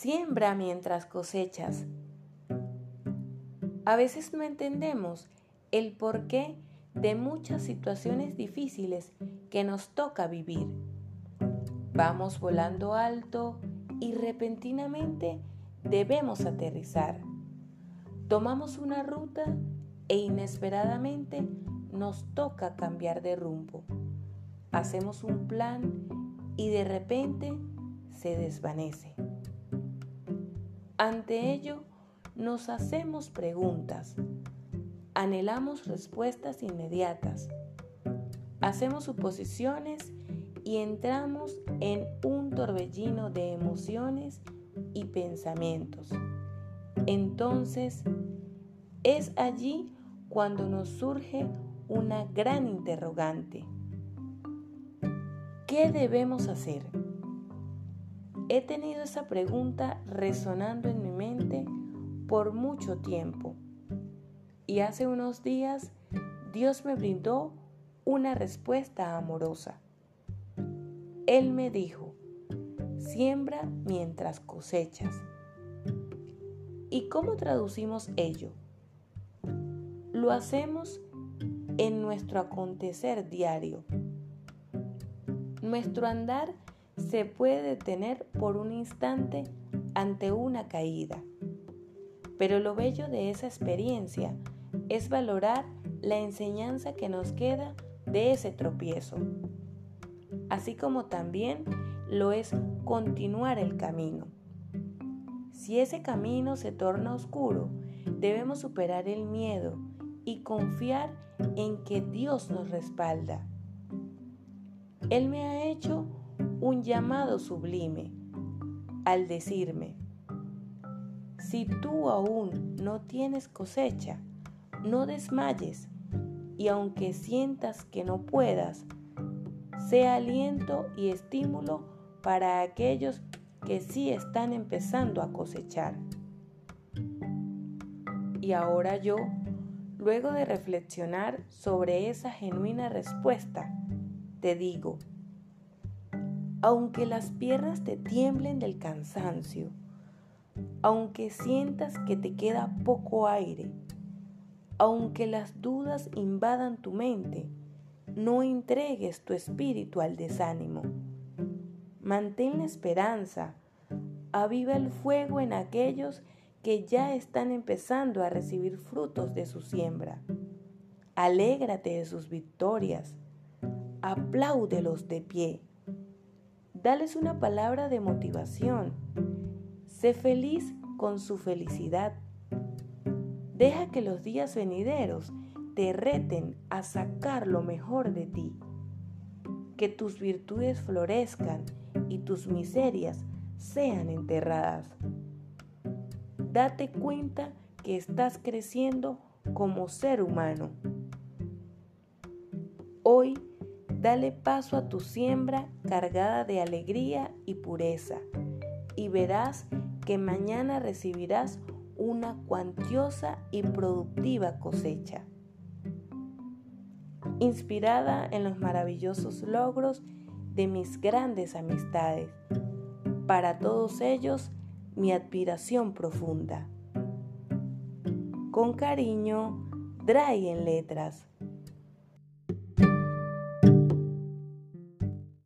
Siembra mientras cosechas. A veces no entendemos el porqué de muchas situaciones difíciles que nos toca vivir. Vamos volando alto y repentinamente debemos aterrizar. Tomamos una ruta e inesperadamente nos toca cambiar de rumbo. Hacemos un plan y de repente se desvanece. Ante ello, nos hacemos preguntas, anhelamos respuestas inmediatas, hacemos suposiciones y entramos en un torbellino de emociones y pensamientos. Entonces, es allí cuando nos surge una gran interrogante. ¿Qué debemos hacer? He tenido esa pregunta resonando en mi mente por mucho tiempo y hace unos días Dios me brindó una respuesta amorosa. Él me dijo, siembra mientras cosechas. ¿Y cómo traducimos ello? Lo hacemos en nuestro acontecer diario. Nuestro andar se puede detener por un instante ante una caída. Pero lo bello de esa experiencia es valorar la enseñanza que nos queda de ese tropiezo, así como también lo es continuar el camino. Si ese camino se torna oscuro, debemos superar el miedo y confiar en que Dios nos respalda. Él me ha hecho un llamado sublime al decirme, si tú aún no tienes cosecha, no desmayes y aunque sientas que no puedas, sea aliento y estímulo para aquellos que sí están empezando a cosechar. Y ahora yo, luego de reflexionar sobre esa genuina respuesta, te digo, aunque las piernas te tiemblen del cansancio, aunque sientas que te queda poco aire, aunque las dudas invadan tu mente, no entregues tu espíritu al desánimo. Mantén la esperanza, aviva el fuego en aquellos que ya están empezando a recibir frutos de su siembra. Alégrate de sus victorias, apláudelos de pie Dales una palabra de motivación. Sé feliz con su felicidad. Deja que los días venideros te reten a sacar lo mejor de ti. Que tus virtudes florezcan y tus miserias sean enterradas. Date cuenta que estás creciendo como ser humano. Hoy Dale paso a tu siembra cargada de alegría y pureza, y verás que mañana recibirás una cuantiosa y productiva cosecha. Inspirada en los maravillosos logros de mis grandes amistades, para todos ellos mi admiración profunda. Con cariño, Dry en letras.